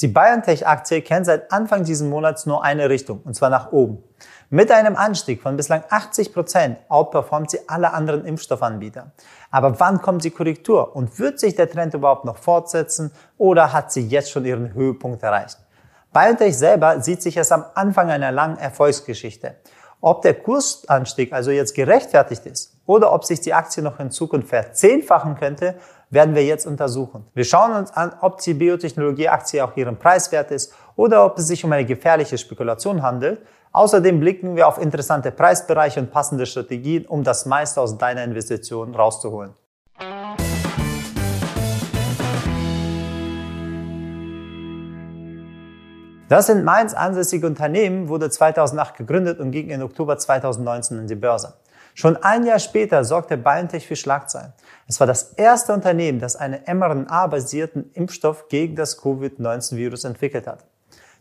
Die BioNTech-Aktie kennt seit Anfang dieses Monats nur eine Richtung, und zwar nach oben. Mit einem Anstieg von bislang 80 Prozent outperformt sie alle anderen Impfstoffanbieter. Aber wann kommt die Korrektur und wird sich der Trend überhaupt noch fortsetzen oder hat sie jetzt schon ihren Höhepunkt erreicht? BioNTech selber sieht sich erst am Anfang einer langen Erfolgsgeschichte. Ob der Kursanstieg also jetzt gerechtfertigt ist oder ob sich die Aktie noch in Zukunft verzehnfachen könnte, werden wir jetzt untersuchen. Wir schauen uns an, ob die Biotechnologie-Aktie auch ihren Preis wert ist oder ob es sich um eine gefährliche Spekulation handelt. Außerdem blicken wir auf interessante Preisbereiche und passende Strategien, um das meiste aus deiner Investition rauszuholen. Das sind Mainz ansässige Unternehmen, wurde 2008 gegründet und ging in Oktober 2019 in die Börse. Schon ein Jahr später sorgte BioNTech für Schlagzeilen. Es war das erste Unternehmen, das einen mRNA-basierten Impfstoff gegen das Covid-19-Virus entwickelt hat.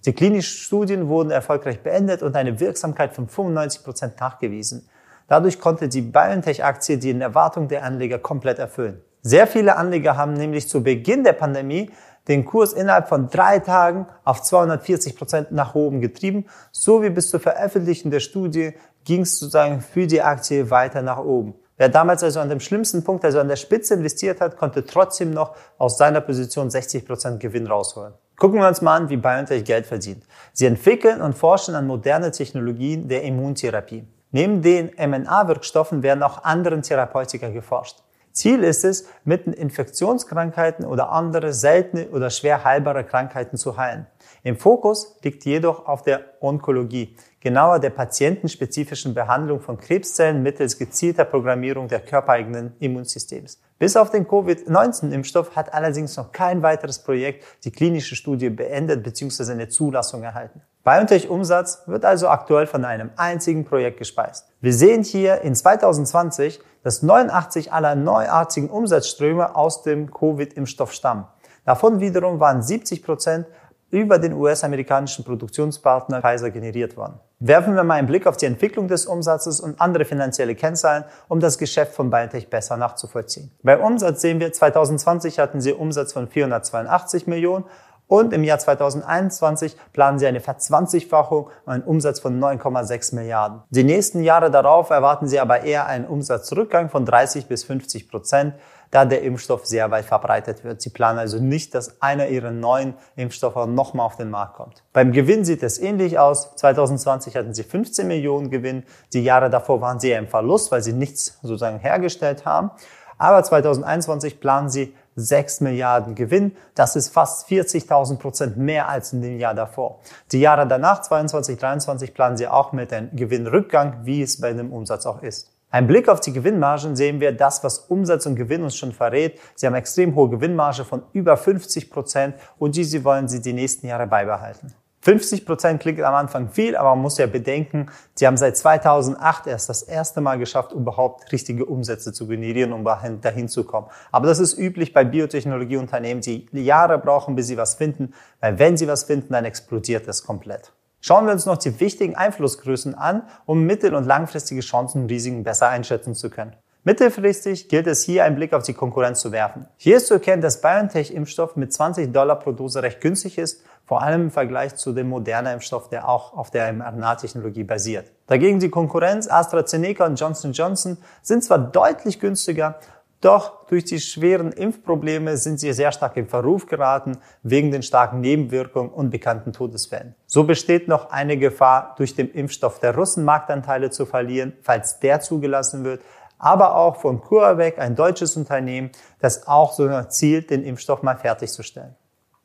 Die klinischen Studien wurden erfolgreich beendet und eine Wirksamkeit von 95 Prozent nachgewiesen. Dadurch konnte die BioNTech-Aktie die Erwartung der Anleger komplett erfüllen. Sehr viele Anleger haben nämlich zu Beginn der Pandemie den Kurs innerhalb von drei Tagen auf 240 Prozent nach oben getrieben, so wie bis zur Veröffentlichung der Studie ging es sozusagen für die Aktie weiter nach oben. Wer damals also an dem schlimmsten Punkt, also an der Spitze investiert hat, konnte trotzdem noch aus seiner Position 60 Prozent Gewinn rausholen. Gucken wir uns mal an, wie BioNTech Geld verdient. Sie entwickeln und forschen an moderne Technologien der Immuntherapie. Neben den mRNA-Wirkstoffen werden auch anderen Therapeutika geforscht. Ziel ist es, mit Infektionskrankheiten oder andere seltene oder schwer heilbare Krankheiten zu heilen. Im Fokus liegt jedoch auf der Onkologie, genauer der patientenspezifischen Behandlung von Krebszellen mittels gezielter Programmierung der körpereigenen Immunsystems. Bis auf den Covid-19-Impfstoff hat allerdings noch kein weiteres Projekt die klinische Studie beendet bzw. eine Zulassung erhalten. BioNTech-Umsatz wird also aktuell von einem einzigen Projekt gespeist. Wir sehen hier in 2020, dass 89 aller neuartigen Umsatzströme aus dem Covid-Impfstoff stammen. Davon wiederum waren 70 Prozent über den US-amerikanischen Produktionspartner Pfizer generiert worden. Werfen wir mal einen Blick auf die Entwicklung des Umsatzes und andere finanzielle Kennzahlen, um das Geschäft von BioNTech besser nachzuvollziehen. Bei Umsatz sehen wir, 2020 hatten sie Umsatz von 482 Millionen und im Jahr 2021 planen sie eine Verzwanzigfachung und einen Umsatz von 9,6 Milliarden. Die nächsten Jahre darauf erwarten sie aber eher einen Umsatzrückgang von 30 bis 50 Prozent da der Impfstoff sehr weit verbreitet wird. Sie planen also nicht, dass einer ihrer neuen Impfstoffe nochmal auf den Markt kommt. Beim Gewinn sieht es ähnlich aus. 2020 hatten sie 15 Millionen Gewinn. Die Jahre davor waren sie im Verlust, weil sie nichts sozusagen hergestellt haben. Aber 2021 planen sie 6 Milliarden Gewinn. Das ist fast 40.000 Prozent mehr als in dem Jahr davor. Die Jahre danach, 22, 23, planen sie auch mit einem Gewinnrückgang, wie es bei dem Umsatz auch ist. Ein Blick auf die Gewinnmargen sehen wir das, was Umsatz und Gewinn uns schon verrät. Sie haben extrem hohe Gewinnmarge von über 50 Prozent und diese wollen sie die nächsten Jahre beibehalten. 50 Prozent klingt am Anfang viel, aber man muss ja bedenken, sie haben seit 2008 erst das erste Mal geschafft, überhaupt richtige Umsätze zu generieren, um dahin zu kommen. Aber das ist üblich bei Biotechnologieunternehmen, die Jahre brauchen, bis sie was finden, weil wenn sie was finden, dann explodiert es komplett. Schauen wir uns noch die wichtigen Einflussgrößen an, um mittel- und langfristige Chancen und Risiken besser einschätzen zu können. Mittelfristig gilt es hier einen Blick auf die Konkurrenz zu werfen. Hier ist zu erkennen, dass BioNTech-Impfstoff mit 20 Dollar pro Dose recht günstig ist, vor allem im Vergleich zu dem modernen Impfstoff, der auch auf der mRNA-Technologie basiert. Dagegen die Konkurrenz AstraZeneca und Johnson Johnson sind zwar deutlich günstiger, doch durch die schweren Impfprobleme sind sie sehr stark in Verruf geraten wegen den starken Nebenwirkungen und bekannten Todesfällen. So besteht noch eine Gefahr, durch den Impfstoff der Russen Marktanteile zu verlieren, falls der zugelassen wird, aber auch von CureVac, ein deutsches Unternehmen, das auch so zielt, den Impfstoff mal fertigzustellen.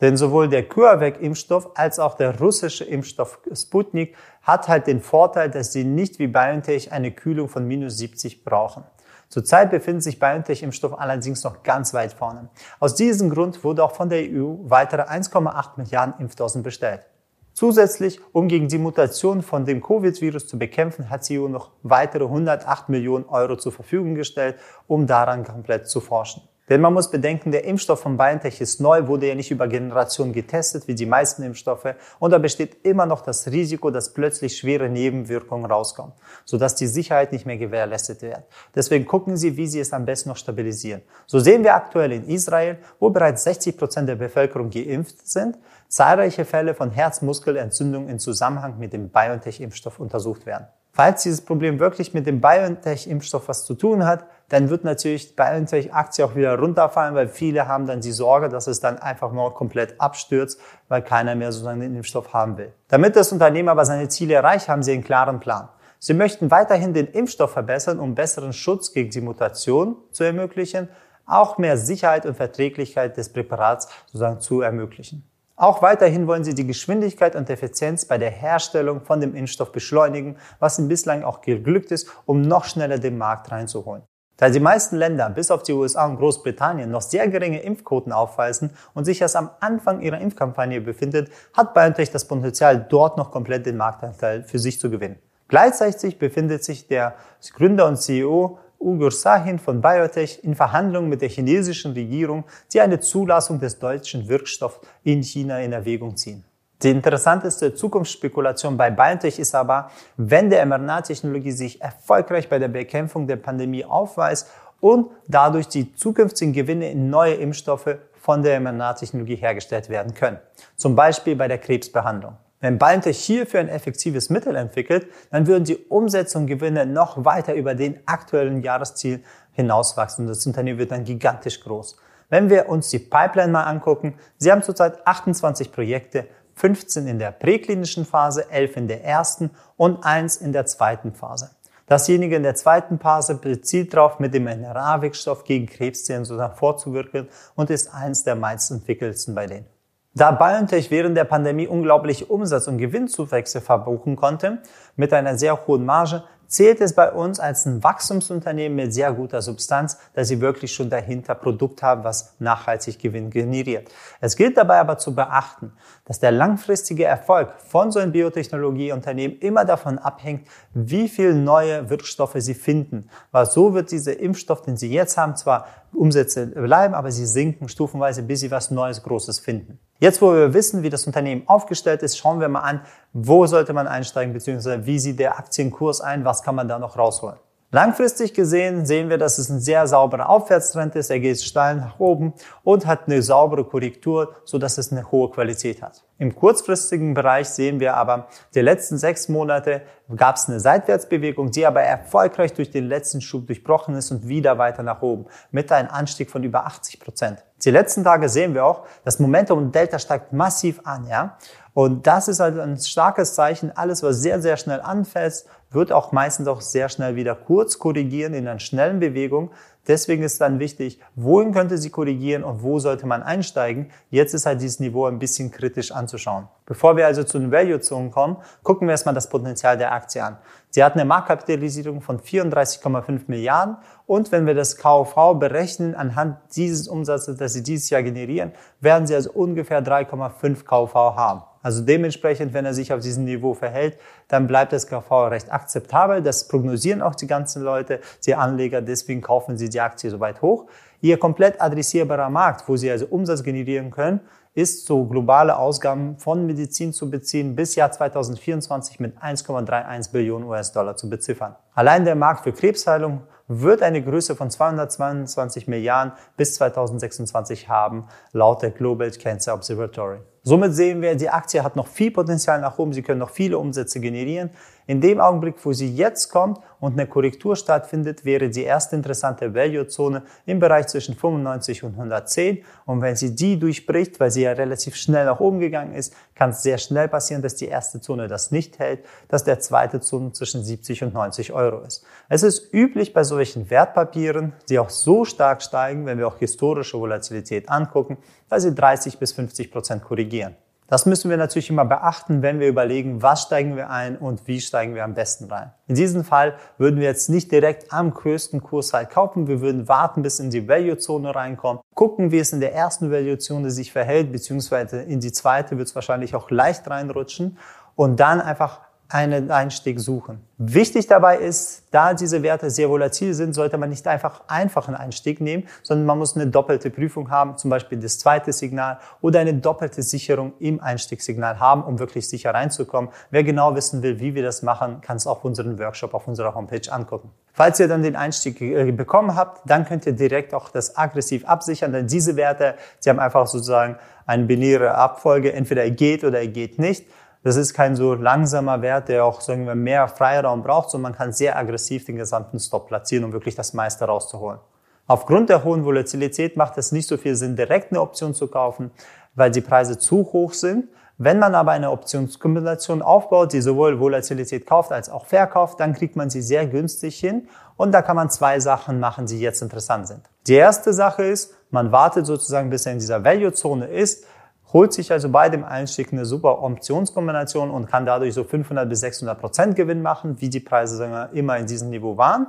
Denn sowohl der CureVac-Impfstoff als auch der russische Impfstoff Sputnik hat halt den Vorteil, dass sie nicht wie BioNTech eine Kühlung von minus 70 brauchen. Zurzeit befindet sich BioNTech-Impfstoff allerdings noch ganz weit vorne. Aus diesem Grund wurde auch von der EU weitere 1,8 Milliarden Impfdosen bestellt. Zusätzlich, um gegen die Mutation von dem Covid-Virus zu bekämpfen, hat die EU noch weitere 108 Millionen Euro zur Verfügung gestellt, um daran komplett zu forschen. Denn man muss bedenken, der Impfstoff von BioNTech ist neu, wurde ja nicht über Generationen getestet, wie die meisten Impfstoffe. Und da besteht immer noch das Risiko, dass plötzlich schwere Nebenwirkungen rauskommen, sodass die Sicherheit nicht mehr gewährleistet wird. Deswegen gucken Sie, wie Sie es am besten noch stabilisieren. So sehen wir aktuell in Israel, wo bereits 60 Prozent der Bevölkerung geimpft sind, zahlreiche Fälle von Herzmuskelentzündung in Zusammenhang mit dem BioNTech-Impfstoff untersucht werden. Falls dieses Problem wirklich mit dem BioNTech-Impfstoff was zu tun hat, dann wird natürlich BioNTech-Aktie auch wieder runterfallen, weil viele haben dann die Sorge, dass es dann einfach nur komplett abstürzt, weil keiner mehr sozusagen den Impfstoff haben will. Damit das Unternehmen aber seine Ziele erreicht, haben sie einen klaren Plan. Sie möchten weiterhin den Impfstoff verbessern, um besseren Schutz gegen die Mutation zu ermöglichen, auch mehr Sicherheit und Verträglichkeit des Präparats sozusagen zu ermöglichen. Auch weiterhin wollen sie die Geschwindigkeit und Effizienz bei der Herstellung von dem Impfstoff beschleunigen, was ihnen bislang auch geglückt ist, um noch schneller den Markt reinzuholen. Da die meisten Länder, bis auf die USA und Großbritannien, noch sehr geringe Impfquoten aufweisen und sich erst am Anfang ihrer Impfkampagne befindet, hat BioNTech das Potenzial, dort noch komplett den Marktanteil für sich zu gewinnen. Gleichzeitig befindet sich der Gründer und CEO Ugur Sahin von BioNTech in Verhandlungen mit der chinesischen Regierung, die eine Zulassung des deutschen Wirkstoffs in China in Erwägung ziehen. Die interessanteste Zukunftsspekulation bei BioNTech ist aber, wenn der mRNA-Technologie sich erfolgreich bei der Bekämpfung der Pandemie aufweist und dadurch die zukünftigen Gewinne in neue Impfstoffe von der mRNA-Technologie hergestellt werden können. Zum Beispiel bei der Krebsbehandlung. Wenn BioNTech hierfür ein effektives Mittel entwickelt, dann würden die Umsetzung Gewinne noch weiter über den aktuellen Jahresziel hinauswachsen das Unternehmen wird dann gigantisch groß. Wenn wir uns die Pipeline mal angucken, sie haben zurzeit 28 Projekte 15 in der präklinischen Phase, 11 in der ersten und 1 in der zweiten Phase. Dasjenige in der zweiten Phase bezieht darauf, mit dem mRNA-Wirkstoff gegen Krebszellen sozusagen vorzuwirken und ist eins der meistentwickelsten bei denen. Da BioNTech während der Pandemie unglaubliche Umsatz- und Gewinnzuwächse verbuchen konnte, mit einer sehr hohen Marge, zählt es bei uns als ein Wachstumsunternehmen mit sehr guter Substanz, dass sie wirklich schon dahinter Produkt haben, was nachhaltig Gewinn generiert. Es gilt dabei aber zu beachten, dass der langfristige Erfolg von so einem Biotechnologieunternehmen immer davon abhängt, wie viel neue Wirkstoffe sie finden. Weil so wird dieser Impfstoff, den sie jetzt haben, zwar Umsätze bleiben, aber sie sinken stufenweise, bis sie was Neues, Großes finden. Jetzt, wo wir wissen, wie das Unternehmen aufgestellt ist, schauen wir mal an, wo sollte man einsteigen, beziehungsweise wie sieht der Aktienkurs ein, was kann man da noch rausholen. Langfristig gesehen sehen wir, dass es ein sehr sauberer Aufwärtstrend ist. Er geht steil nach oben und hat eine saubere Korrektur, so dass es eine hohe Qualität hat. Im kurzfristigen Bereich sehen wir aber, die letzten sechs Monate gab es eine Seitwärtsbewegung, die aber erfolgreich durch den letzten Schub durchbrochen ist und wieder weiter nach oben, mit einem Anstieg von über 80 Prozent. Die letzten Tage sehen wir auch, das Momentum und Delta steigt massiv an, ja. Und das ist halt ein starkes Zeichen. Alles, was sehr, sehr schnell anfällt, wird auch meistens auch sehr schnell wieder kurz korrigieren in einer schnellen Bewegung. Deswegen ist dann wichtig, wohin könnte sie korrigieren und wo sollte man einsteigen. Jetzt ist halt dieses Niveau ein bisschen kritisch anzuschauen. Bevor wir also zu den Value-Zonen kommen, gucken wir erstmal das Potenzial der Aktie an. Sie hat eine Marktkapitalisierung von 34,5 Milliarden und wenn wir das KV berechnen anhand dieses Umsatzes, das sie dieses Jahr generieren, werden sie also ungefähr 3,5 KV haben. Also dementsprechend, wenn er sich auf diesem Niveau verhält, dann bleibt das KV recht akzeptabel. Das prognosieren auch die ganzen Leute, die Anleger, deswegen kaufen sie die Aktie so weit hoch. Ihr komplett adressierbarer Markt, wo sie also Umsatz generieren können, ist so globale Ausgaben von Medizin zu beziehen bis Jahr 2024 mit 1,31 Billionen US-Dollar zu beziffern. Allein der Markt für Krebsheilung wird eine Größe von 222 Milliarden bis 2026 haben, laut der Global Cancer Observatory. Somit sehen wir, die Aktie hat noch viel Potenzial nach oben, Sie können noch viele Umsätze generieren. In dem Augenblick, wo sie jetzt kommt und eine Korrektur stattfindet, wäre die erste interessante Value-Zone im Bereich zwischen 95 und 110. Und wenn sie die durchbricht, weil sie ja relativ schnell nach oben gegangen ist, kann es sehr schnell passieren, dass die erste Zone das nicht hält, dass der zweite Zone zwischen 70 und 90 Euro ist. Es ist üblich bei solchen Wertpapieren, die auch so stark steigen, wenn wir auch historische Volatilität angucken, dass sie 30 bis 50 Prozent korrigieren. Das müssen wir natürlich immer beachten, wenn wir überlegen, was steigen wir ein und wie steigen wir am besten rein. In diesem Fall würden wir jetzt nicht direkt am größten Kurs halt kaufen. Wir würden warten, bis in die Value-Zone reinkommt, gucken, wie es in der ersten Value-Zone sich verhält, beziehungsweise in die zweite wird es wahrscheinlich auch leicht reinrutschen und dann einfach einen Einstieg suchen. Wichtig dabei ist, da diese Werte sehr volatil sind, sollte man nicht einfach einfach einen Einstieg nehmen, sondern man muss eine doppelte Prüfung haben, zum Beispiel das zweite Signal oder eine doppelte Sicherung im Einstiegssignal haben, um wirklich sicher reinzukommen. Wer genau wissen will, wie wir das machen, kann es auch unseren Workshop auf unserer Homepage angucken. Falls ihr dann den Einstieg äh, bekommen habt, dann könnt ihr direkt auch das aggressiv absichern, denn diese Werte, sie haben einfach sozusagen eine binäre Abfolge, entweder er geht oder er geht nicht. Das ist kein so langsamer Wert, der auch sagen wir, mehr Freiraum braucht, sondern man kann sehr aggressiv den gesamten Stop platzieren, um wirklich das meiste rauszuholen. Aufgrund der hohen Volatilität macht es nicht so viel Sinn, direkt eine Option zu kaufen, weil die Preise zu hoch sind. Wenn man aber eine Optionskombination aufbaut, die sowohl Volatilität kauft als auch verkauft, dann kriegt man sie sehr günstig hin. Und da kann man zwei Sachen machen, die jetzt interessant sind. Die erste Sache ist, man wartet sozusagen, bis er in dieser Value-Zone ist, holt sich also bei dem Einstieg eine super Optionskombination und kann dadurch so 500 bis 600 Prozent Gewinn machen, wie die Preise sagen wir, immer in diesem Niveau waren.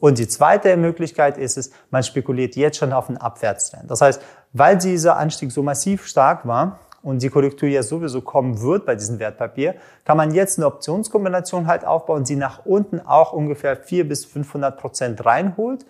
Und die zweite Möglichkeit ist es, man spekuliert jetzt schon auf einen Abwärtstrend. Das heißt, weil dieser Anstieg so massiv stark war und die Korrektur ja sowieso kommen wird bei diesem Wertpapier, kann man jetzt eine Optionskombination halt aufbauen, die nach unten auch ungefähr 4 bis 500 Prozent reinholt.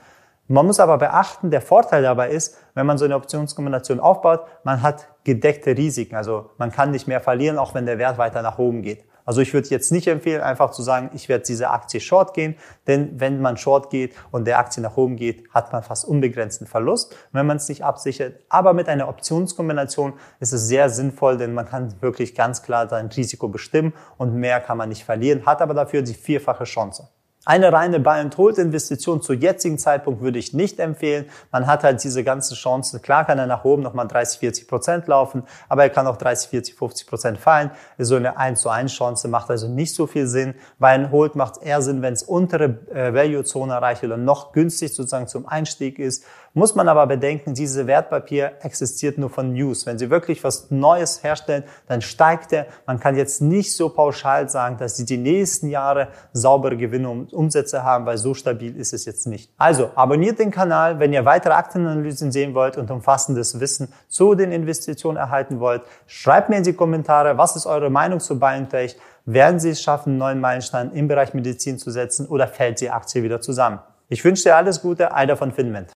Man muss aber beachten, der Vorteil dabei ist, wenn man so eine Optionskombination aufbaut, man hat gedeckte Risiken. Also man kann nicht mehr verlieren, auch wenn der Wert weiter nach oben geht. Also ich würde jetzt nicht empfehlen, einfach zu sagen, ich werde diese Aktie short gehen, denn wenn man short geht und der Aktie nach oben geht, hat man fast unbegrenzten Verlust, wenn man es nicht absichert. Aber mit einer Optionskombination ist es sehr sinnvoll, denn man kann wirklich ganz klar sein Risiko bestimmen und mehr kann man nicht verlieren, hat aber dafür die vierfache Chance. Eine reine Buy-and-Hold-Investition zu jetzigen Zeitpunkt würde ich nicht empfehlen. Man hat halt diese ganzen Chancen. Klar kann er nach oben nochmal 30, 40 Prozent laufen, aber er kann auch 30, 40, 50 Prozent fallen. So eine 1 zu 1 Chance macht also nicht so viel Sinn. Buy-and-Hold macht eher Sinn, wenn es untere äh, Value-Zone erreicht oder noch günstig sozusagen zum Einstieg ist. Muss man aber bedenken, diese Wertpapier existiert nur von News. Wenn sie wirklich was Neues herstellen, dann steigt er. Man kann jetzt nicht so pauschal sagen, dass sie die nächsten Jahre saubere Gewinne und Umsätze haben, weil so stabil ist es jetzt nicht. Also abonniert den Kanal, wenn ihr weitere Aktienanalysen sehen wollt und umfassendes Wissen zu den Investitionen erhalten wollt. Schreibt mir in die Kommentare, was ist eure Meinung zu BioNTech? Werden Sie es schaffen, einen neuen Meilenstein im Bereich Medizin zu setzen oder fällt die Aktie wieder zusammen? Ich wünsche dir alles Gute, Eider von Finment.